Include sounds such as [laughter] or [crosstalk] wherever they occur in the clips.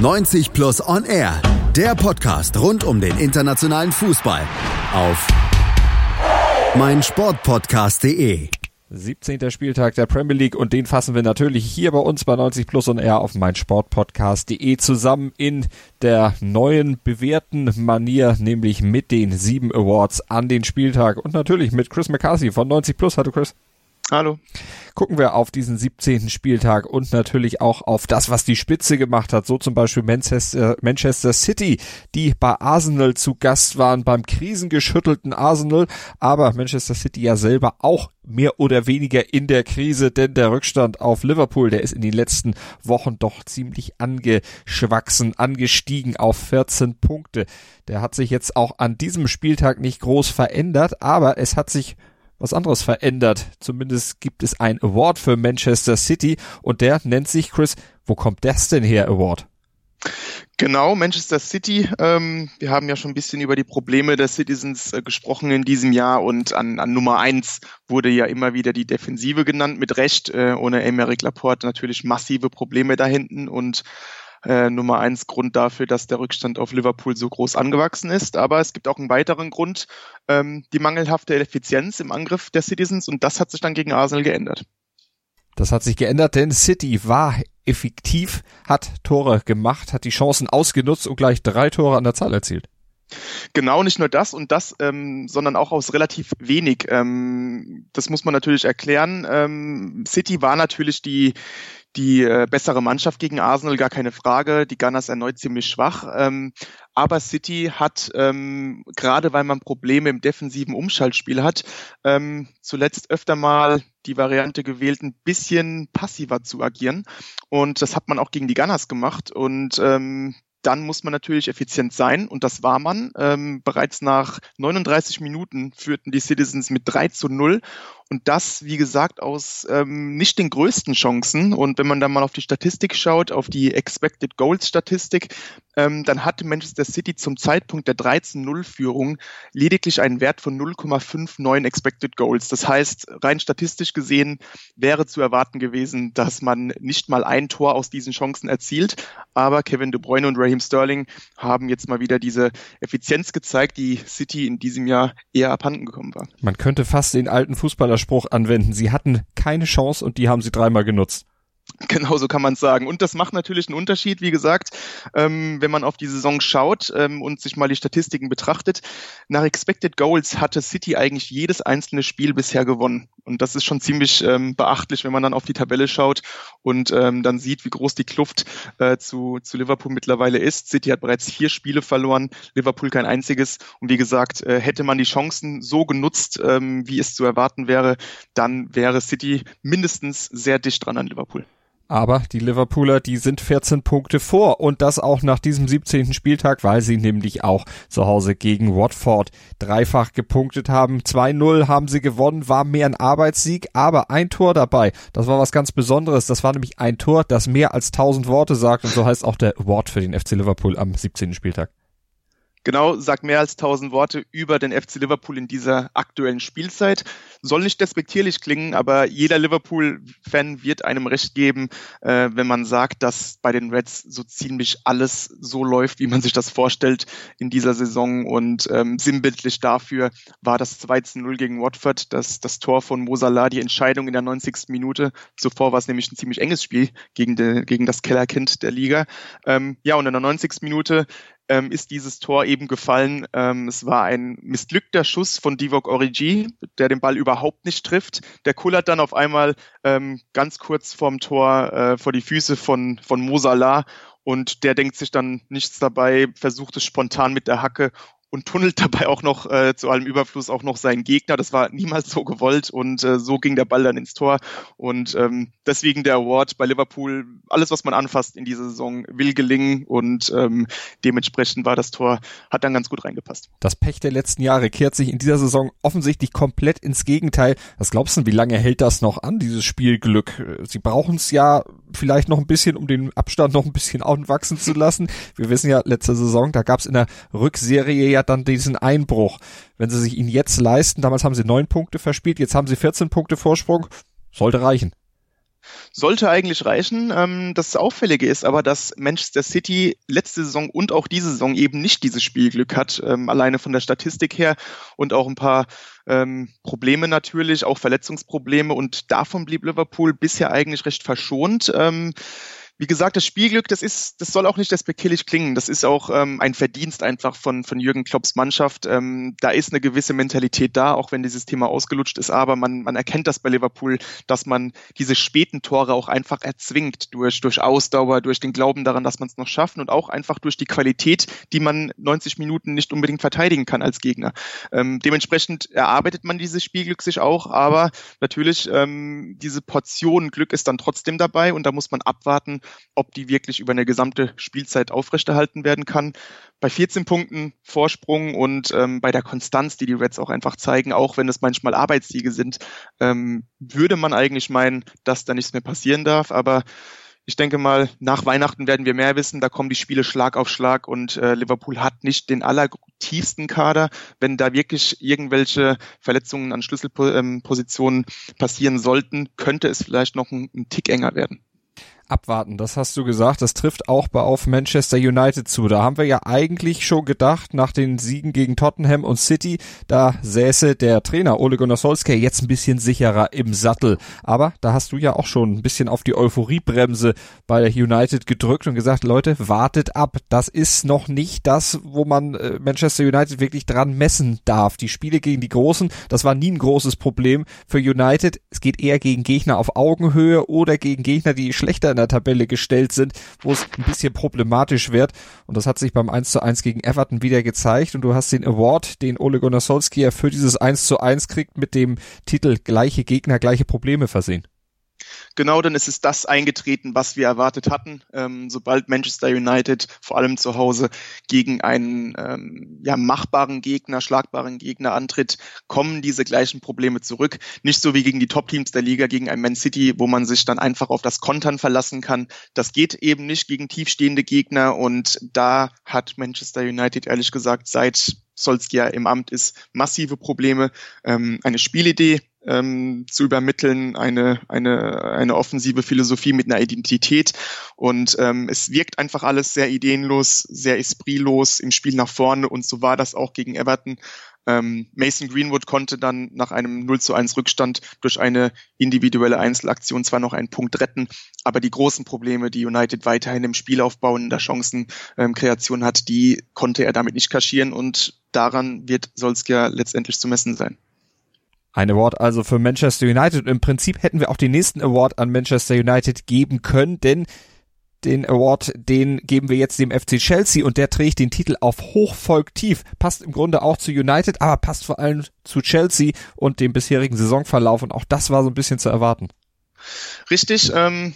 90 Plus On Air, der Podcast rund um den internationalen Fußball auf meinsportpodcast.de. 17. Spieltag der Premier League und den fassen wir natürlich hier bei uns bei 90 Plus und R auf meinsportpodcast.de zusammen in der neuen bewährten Manier, nämlich mit den sieben Awards an den Spieltag und natürlich mit Chris McCarthy von 90 Plus. Hallo Chris. Hallo. Gucken wir auf diesen 17. Spieltag und natürlich auch auf das, was die Spitze gemacht hat. So zum Beispiel Manchester, Manchester City, die bei Arsenal zu Gast waren, beim krisengeschüttelten Arsenal. Aber Manchester City ja selber auch mehr oder weniger in der Krise, denn der Rückstand auf Liverpool, der ist in den letzten Wochen doch ziemlich angeschwachsen, angestiegen auf 14 Punkte. Der hat sich jetzt auch an diesem Spieltag nicht groß verändert, aber es hat sich was anderes verändert. Zumindest gibt es ein Award für Manchester City und der nennt sich Chris. Wo kommt das denn her, Award? Genau, Manchester City. Ähm, wir haben ja schon ein bisschen über die Probleme der Citizens äh, gesprochen in diesem Jahr und an, an Nummer eins wurde ja immer wieder die Defensive genannt, mit Recht. Äh, ohne Emeric Laporte natürlich massive Probleme da hinten und äh, Nummer eins Grund dafür, dass der Rückstand auf Liverpool so groß angewachsen ist. Aber es gibt auch einen weiteren Grund, ähm, die mangelhafte Effizienz im Angriff der Citizens und das hat sich dann gegen Arsenal geändert. Das hat sich geändert, denn City war effektiv, hat Tore gemacht, hat die Chancen ausgenutzt und gleich drei Tore an der Zahl erzielt. Genau, nicht nur das und das, ähm, sondern auch aus relativ wenig. Ähm, das muss man natürlich erklären. Ähm, City war natürlich die die äh, bessere Mannschaft gegen Arsenal, gar keine Frage. Die Gunners erneut ziemlich schwach. Ähm, aber City hat, ähm, gerade weil man Probleme im defensiven Umschaltspiel hat, ähm, zuletzt öfter mal die Variante gewählt, ein bisschen passiver zu agieren. Und das hat man auch gegen die Gunners gemacht. Und ähm, dann muss man natürlich effizient sein und das war man. Ähm, bereits nach 39 Minuten führten die Citizens mit 3 zu 0 und das, wie gesagt, aus ähm, nicht den größten Chancen. Und wenn man dann mal auf die Statistik schaut, auf die Expected Goals Statistik, ähm, dann hatte Manchester City zum Zeitpunkt der 13-0-Führung lediglich einen Wert von 0,59 Expected Goals. Das heißt, rein statistisch gesehen wäre zu erwarten gewesen, dass man nicht mal ein Tor aus diesen Chancen erzielt. Aber Kevin De Bruyne und Raheem Sterling haben jetzt mal wieder diese Effizienz gezeigt, die City in diesem Jahr eher abhanden gekommen war. Man könnte fast den alten Fußballer Spruch anwenden. Sie hatten keine Chance und die haben sie dreimal genutzt. Genau so kann man es sagen. Und das macht natürlich einen Unterschied, wie gesagt, ähm, wenn man auf die Saison schaut ähm, und sich mal die Statistiken betrachtet. Nach Expected Goals hatte City eigentlich jedes einzelne Spiel bisher gewonnen. Und das ist schon ziemlich ähm, beachtlich, wenn man dann auf die Tabelle schaut und ähm, dann sieht, wie groß die Kluft äh, zu, zu Liverpool mittlerweile ist. City hat bereits vier Spiele verloren, Liverpool kein einziges. Und wie gesagt, äh, hätte man die Chancen so genutzt, ähm, wie es zu erwarten wäre, dann wäre City mindestens sehr dicht dran an Liverpool. Aber die Liverpooler, die sind 14 Punkte vor und das auch nach diesem 17. Spieltag, weil sie nämlich auch zu Hause gegen Watford dreifach gepunktet haben. 2-0 haben sie gewonnen, war mehr ein Arbeitssieg, aber ein Tor dabei. Das war was ganz Besonderes. Das war nämlich ein Tor, das mehr als 1000 Worte sagt und so heißt auch der Award für den FC Liverpool am 17. Spieltag genau sagt mehr als tausend Worte über den FC Liverpool in dieser aktuellen Spielzeit. Soll nicht despektierlich klingen, aber jeder Liverpool-Fan wird einem recht geben, äh, wenn man sagt, dass bei den Reds so ziemlich alles so läuft, wie man sich das vorstellt in dieser Saison. Und ähm, sinnbildlich dafür war das 2 0 gegen Watford, das, das Tor von Mosala, die Entscheidung in der 90. Minute. Zuvor war es nämlich ein ziemlich enges Spiel gegen, de, gegen das Kellerkind der Liga. Ähm, ja, und in der 90. Minute ähm, ist dieses Tor eben gefallen. Ähm, es war ein missglückter Schuss von Divock Origi, der den Ball überhaupt nicht trifft. Der kullert dann auf einmal ähm, ganz kurz vorm Tor äh, vor die Füße von, von Mosala und der denkt sich dann nichts dabei, versucht es spontan mit der Hacke und tunnelt dabei auch noch äh, zu allem Überfluss auch noch seinen Gegner. Das war niemals so gewollt und äh, so ging der Ball dann ins Tor. Und ähm, deswegen der Award bei Liverpool. Alles, was man anfasst in dieser Saison, will gelingen und ähm, dementsprechend war das Tor, hat dann ganz gut reingepasst. Das Pech der letzten Jahre kehrt sich in dieser Saison offensichtlich komplett ins Gegenteil. Was glaubst du, wie lange hält das noch an, dieses Spielglück? Sie brauchen es ja vielleicht noch ein bisschen, um den Abstand noch ein bisschen [laughs] anwachsen zu lassen. Wir wissen ja, letzte Saison, da gab es in der Rückserie ja dann diesen Einbruch. Wenn sie sich ihn jetzt leisten, damals haben sie neun Punkte verspielt, jetzt haben sie 14 Punkte Vorsprung, sollte reichen. sollte eigentlich reichen. Ähm, das Auffällige ist aber, dass Manchester City letzte Saison und auch diese Saison eben nicht dieses Spielglück hat, ähm, alleine von der Statistik her und auch ein paar ähm, Probleme natürlich, auch Verletzungsprobleme und davon blieb Liverpool bisher eigentlich recht verschont. Wie gesagt, das Spielglück, das ist, das soll auch nicht despektierlich klingen. Das ist auch ähm, ein Verdienst einfach von, von Jürgen Klopps Mannschaft. Ähm, da ist eine gewisse Mentalität da, auch wenn dieses Thema ausgelutscht ist. Aber man, man erkennt das bei Liverpool, dass man diese späten Tore auch einfach erzwingt durch, durch Ausdauer, durch den Glauben daran, dass man es noch schafft und auch einfach durch die Qualität, die man 90 Minuten nicht unbedingt verteidigen kann als Gegner. Ähm, dementsprechend erarbeitet man dieses Spielglück sich auch, aber natürlich ähm, diese Portion Glück ist dann trotzdem dabei und da muss man abwarten, ob die wirklich über eine gesamte Spielzeit aufrechterhalten werden kann. Bei 14 Punkten Vorsprung und ähm, bei der Konstanz, die die Reds auch einfach zeigen, auch wenn es manchmal Arbeitssiege sind, ähm, würde man eigentlich meinen, dass da nichts mehr passieren darf. Aber ich denke mal, nach Weihnachten werden wir mehr wissen. Da kommen die Spiele Schlag auf Schlag und äh, Liverpool hat nicht den allertiefsten Kader. Wenn da wirklich irgendwelche Verletzungen an Schlüsselpositionen passieren sollten, könnte es vielleicht noch ein, ein Tick enger werden abwarten. Das hast du gesagt. Das trifft auch bei auf Manchester United zu. Da haben wir ja eigentlich schon gedacht, nach den Siegen gegen Tottenham und City, da säße der Trainer Ole Gunnar Solskjaer jetzt ein bisschen sicherer im Sattel. Aber da hast du ja auch schon ein bisschen auf die Euphoriebremse bei United gedrückt und gesagt, Leute, wartet ab. Das ist noch nicht das, wo man äh, Manchester United wirklich dran messen darf. Die Spiele gegen die Großen, das war nie ein großes Problem für United. Es geht eher gegen Gegner auf Augenhöhe oder gegen Gegner, die schlechter in der Tabelle gestellt sind, wo es ein bisschen problematisch wird. Und das hat sich beim 1 zu 1 gegen Everton wieder gezeigt. Und du hast den Award, den Ole Gunnar Solskjaer für dieses 1 zu 1 kriegt, mit dem Titel gleiche Gegner, gleiche Probleme versehen genau dann ist es das eingetreten, was wir erwartet hatten. Ähm, sobald Manchester United vor allem zu Hause gegen einen ähm, ja, machbaren Gegner, schlagbaren Gegner antritt, kommen diese gleichen Probleme zurück. Nicht so wie gegen die Top-Teams der Liga, gegen ein Man City, wo man sich dann einfach auf das Kontern verlassen kann. Das geht eben nicht gegen tiefstehende Gegner und da hat Manchester United ehrlich gesagt seit Solskjaer im Amt ist, massive Probleme. Ähm, eine Spielidee ähm, zu übermitteln, eine, eine, eine offensive Philosophie mit einer Identität. Und ähm, es wirkt einfach alles sehr ideenlos, sehr espritlos im Spiel nach vorne. Und so war das auch gegen Everton. Ähm, Mason Greenwood konnte dann nach einem 0 zu 1 Rückstand durch eine individuelle Einzelaktion zwar noch einen Punkt retten, aber die großen Probleme, die United weiterhin im Spielaufbau und in der Chancenkreation hat, die konnte er damit nicht kaschieren und daran wird Solskjaer letztendlich zu messen sein. Ein Award also für Manchester United. Im Prinzip hätten wir auch den nächsten Award an Manchester United geben können, denn den Award, den geben wir jetzt dem FC Chelsea und der trägt den Titel auf Hochvolk tief. Passt im Grunde auch zu United, aber passt vor allem zu Chelsea und dem bisherigen Saisonverlauf und auch das war so ein bisschen zu erwarten. Richtig, ähm,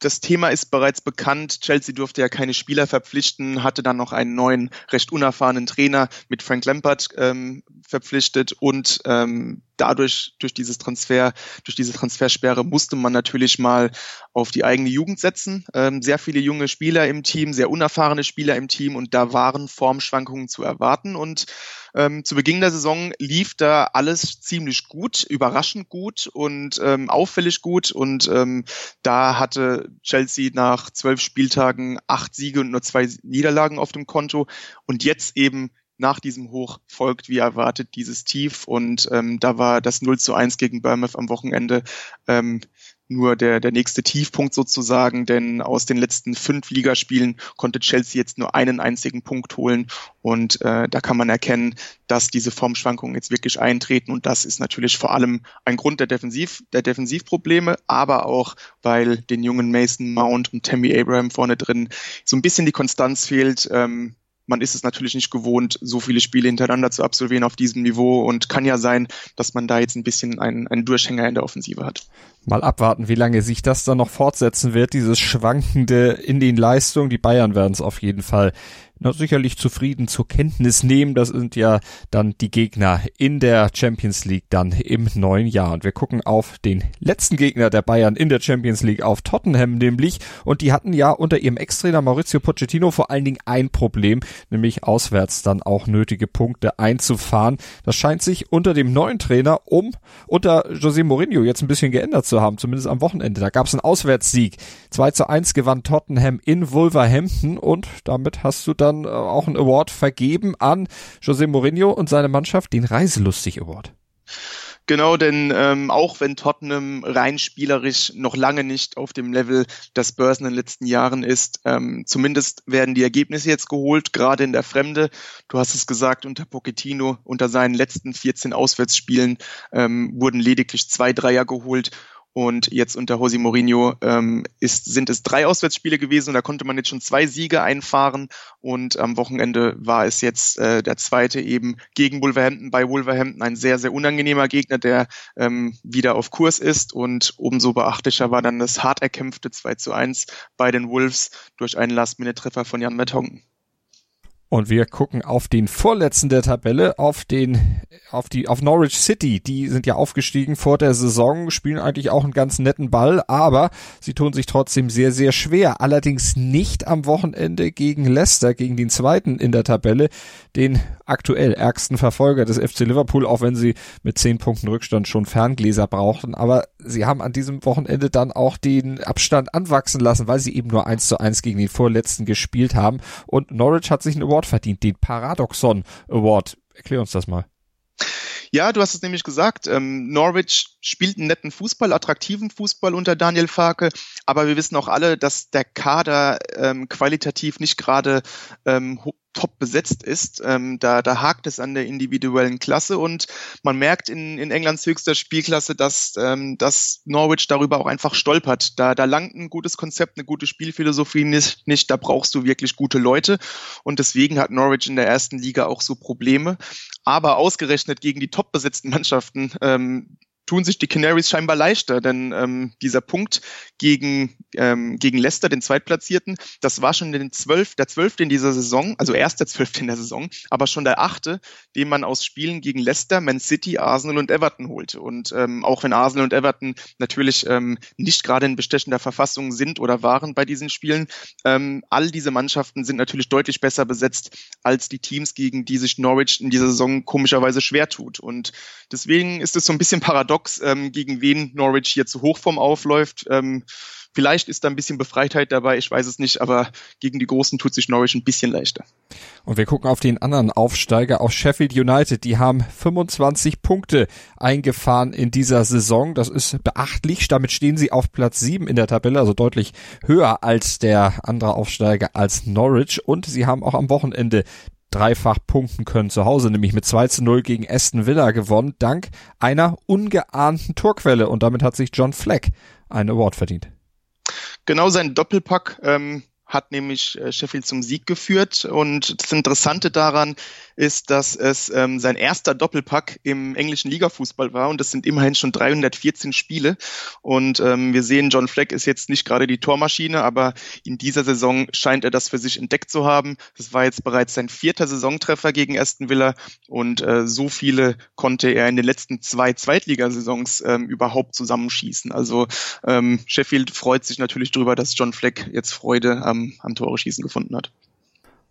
das Thema ist bereits bekannt. Chelsea durfte ja keine Spieler verpflichten, hatte dann noch einen neuen, recht unerfahrenen Trainer mit Frank Lampard ähm, verpflichtet und ähm, dadurch, durch dieses Transfer, durch diese Transfersperre musste man natürlich mal auf die eigene Jugend setzen. Ähm, sehr viele junge Spieler im Team, sehr unerfahrene Spieler im Team und da waren Formschwankungen zu erwarten und ähm, zu Beginn der Saison lief da alles ziemlich gut, überraschend gut und ähm, auffällig gut. Und ähm, da hatte Chelsea nach zwölf Spieltagen acht Siege und nur zwei Niederlagen auf dem Konto. Und jetzt eben nach diesem Hoch folgt, wie erwartet, dieses Tief. Und ähm, da war das 0 zu 1 gegen Bournemouth am Wochenende ähm, nur der, der nächste Tiefpunkt sozusagen, denn aus den letzten fünf Ligaspielen konnte Chelsea jetzt nur einen einzigen Punkt holen und äh, da kann man erkennen, dass diese Formschwankungen jetzt wirklich eintreten und das ist natürlich vor allem ein Grund der Defensiv, der Defensivprobleme, aber auch, weil den jungen Mason Mount und Tammy Abraham vorne drin so ein bisschen die Konstanz fehlt. Ähm, man ist es natürlich nicht gewohnt, so viele Spiele hintereinander zu absolvieren auf diesem Niveau und kann ja sein, dass man da jetzt ein bisschen einen, einen Durchhänger in der Offensive hat. Mal abwarten, wie lange sich das dann noch fortsetzen wird, dieses Schwankende in den Leistungen. Die Bayern werden es auf jeden Fall na, sicherlich zufrieden zur Kenntnis nehmen. Das sind ja dann die Gegner in der Champions League dann im neuen Jahr. Und wir gucken auf den letzten Gegner der Bayern in der Champions League, auf Tottenham nämlich. Und die hatten ja unter ihrem Ex-Trainer Maurizio Pochettino vor allen Dingen ein Problem, nämlich auswärts dann auch nötige Punkte einzufahren. Das scheint sich unter dem neuen Trainer um unter José Mourinho jetzt ein bisschen geändert zu haben, zumindest am Wochenende. Da gab es einen Auswärtssieg. 2 zu 1 gewann Tottenham in Wolverhampton und damit hast du dann äh, auch einen Award vergeben an José Mourinho und seine Mannschaft, den Reiselustig Award. Genau, denn ähm, auch wenn Tottenham rein spielerisch noch lange nicht auf dem Level des Spurs in den letzten Jahren ist, ähm, zumindest werden die Ergebnisse jetzt geholt, gerade in der Fremde. Du hast es gesagt, unter Pochettino, unter seinen letzten 14 Auswärtsspielen ähm, wurden lediglich zwei Dreier geholt und jetzt unter Jose Mourinho ähm, ist, sind es drei Auswärtsspiele gewesen und da konnte man jetzt schon zwei Siege einfahren. Und am Wochenende war es jetzt äh, der zweite eben gegen Wolverhampton bei Wolverhampton. Ein sehr, sehr unangenehmer Gegner, der ähm, wieder auf Kurs ist. Und umso beachtlicher war dann das hart erkämpfte 2 zu 1 bei den Wolves durch einen Last-Minute-Treffer von Jan Metongen. Und wir gucken auf den vorletzten der Tabelle, auf den, auf die, auf Norwich City. Die sind ja aufgestiegen vor der Saison, spielen eigentlich auch einen ganz netten Ball, aber sie tun sich trotzdem sehr, sehr schwer. Allerdings nicht am Wochenende gegen Leicester, gegen den zweiten in der Tabelle, den aktuell ärgsten Verfolger des FC Liverpool, auch wenn sie mit zehn Punkten Rückstand schon Ferngläser brauchten. Aber sie haben an diesem Wochenende dann auch den Abstand anwachsen lassen, weil sie eben nur eins zu eins gegen den vorletzten gespielt haben. Und Norwich hat sich einen Award verdient, den Paradoxon Award. Erklär uns das mal. Ja, du hast es nämlich gesagt. Ähm, Norwich spielt einen netten Fußball, attraktiven Fußball unter Daniel Farke, aber wir wissen auch alle, dass der Kader ähm, qualitativ nicht gerade ähm, top besetzt ist. Ähm, da, da hakt es an der individuellen Klasse und man merkt in, in Englands höchster Spielklasse, dass, ähm, dass Norwich darüber auch einfach stolpert. Da, da langt ein gutes Konzept, eine gute Spielphilosophie nicht, nicht. Da brauchst du wirklich gute Leute und deswegen hat Norwich in der ersten Liga auch so Probleme. Aber ausgerechnet gegen die top besetzten Mannschaften ähm, tun sich die Canaries scheinbar leichter, denn ähm, dieser Punkt gegen, ähm, gegen Leicester, den Zweitplatzierten, das war schon den zwölf, der zwölfte in dieser Saison, also erst der zwölfte in der Saison, aber schon der achte, den man aus Spielen gegen Leicester, Man City, Arsenal und Everton holte. Und ähm, auch wenn Arsenal und Everton natürlich ähm, nicht gerade in bestechender Verfassung sind oder waren bei diesen Spielen, ähm, all diese Mannschaften sind natürlich deutlich besser besetzt als die Teams, gegen die sich Norwich in dieser Saison komischerweise schwer tut. Und deswegen ist es so ein bisschen paradox, Box, ähm, gegen wen Norwich hier zu Hochform aufläuft. Ähm, vielleicht ist da ein bisschen Befreitheit dabei, ich weiß es nicht, aber gegen die Großen tut sich Norwich ein bisschen leichter. Und wir gucken auf den anderen Aufsteiger, auf Sheffield United. Die haben 25 Punkte eingefahren in dieser Saison. Das ist beachtlich. Damit stehen sie auf Platz 7 in der Tabelle, also deutlich höher als der andere Aufsteiger als Norwich. Und sie haben auch am Wochenende dreifach punkten können zu Hause, nämlich mit 2 zu 0 gegen Aston Villa gewonnen, dank einer ungeahnten Torquelle. Und damit hat sich John Fleck einen Award verdient. Genau sein Doppelpack ähm, hat nämlich äh, Sheffield zum Sieg geführt. Und das Interessante daran ist, dass es ähm, sein erster Doppelpack im englischen Ligafußball war und das sind immerhin schon 314 Spiele. Und ähm, wir sehen, John Fleck ist jetzt nicht gerade die Tormaschine, aber in dieser Saison scheint er das für sich entdeckt zu haben. Das war jetzt bereits sein vierter Saisontreffer gegen Aston Villa und äh, so viele konnte er in den letzten zwei Zweitligasaisons ähm, überhaupt zusammenschießen. Also ähm, Sheffield freut sich natürlich darüber, dass John Fleck jetzt Freude am, am Tore schießen gefunden hat.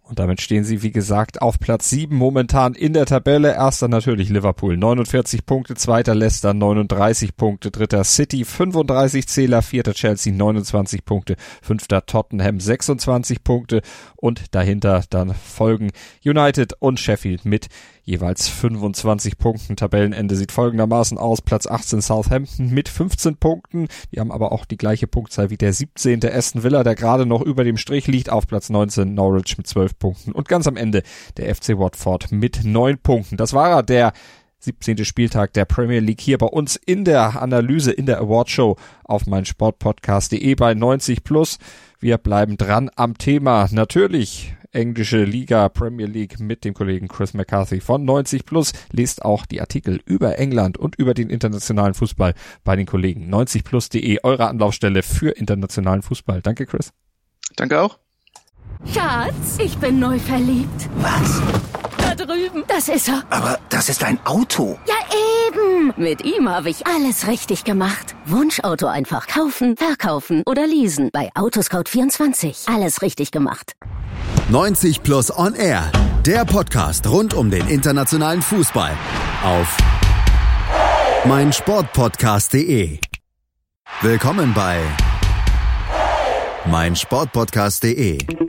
Und damit stehen sie, wie gesagt, auf Platz 7 momentan in der Tabelle. Erster natürlich Liverpool, 49 Punkte, zweiter Leicester, 39 Punkte, dritter City, 35 Zähler, vierter Chelsea, 29 Punkte, fünfter Tottenham, 26 Punkte und dahinter dann folgen United und Sheffield mit jeweils 25 Punkten. Tabellenende sieht folgendermaßen aus. Platz 18 Southampton mit 15 Punkten. Die haben aber auch die gleiche Punktzahl wie der 17. Aston Villa, der gerade noch über dem Strich liegt. Auf Platz 19 Norwich mit 12 Punkten. Und ganz am Ende der FC Watford mit 9 Punkten. Das war er, der 17. Spieltag der Premier League hier bei uns in der Analyse, in der Awardshow auf mein Sportpodcast.de bei 90 plus. Wir bleiben dran am Thema. Natürlich englische Liga, Premier League mit dem Kollegen Chris McCarthy von 90 Plus. Lest auch die Artikel über England und über den internationalen Fußball bei den Kollegen 90plus.de, eure Anlaufstelle für internationalen Fußball. Danke, Chris. Danke auch. Schatz, ich bin neu verliebt. Was? Da drüben. Das ist er. Aber das ist ein Auto. Ja, eben. Mit ihm habe ich alles richtig gemacht. Wunschauto einfach kaufen, verkaufen oder leasen. Bei Autoscout24. Alles richtig gemacht. 90 Plus On Air. Der Podcast rund um den internationalen Fußball. Auf meinsportpodcast.de. Willkommen bei meinsportpodcast.de.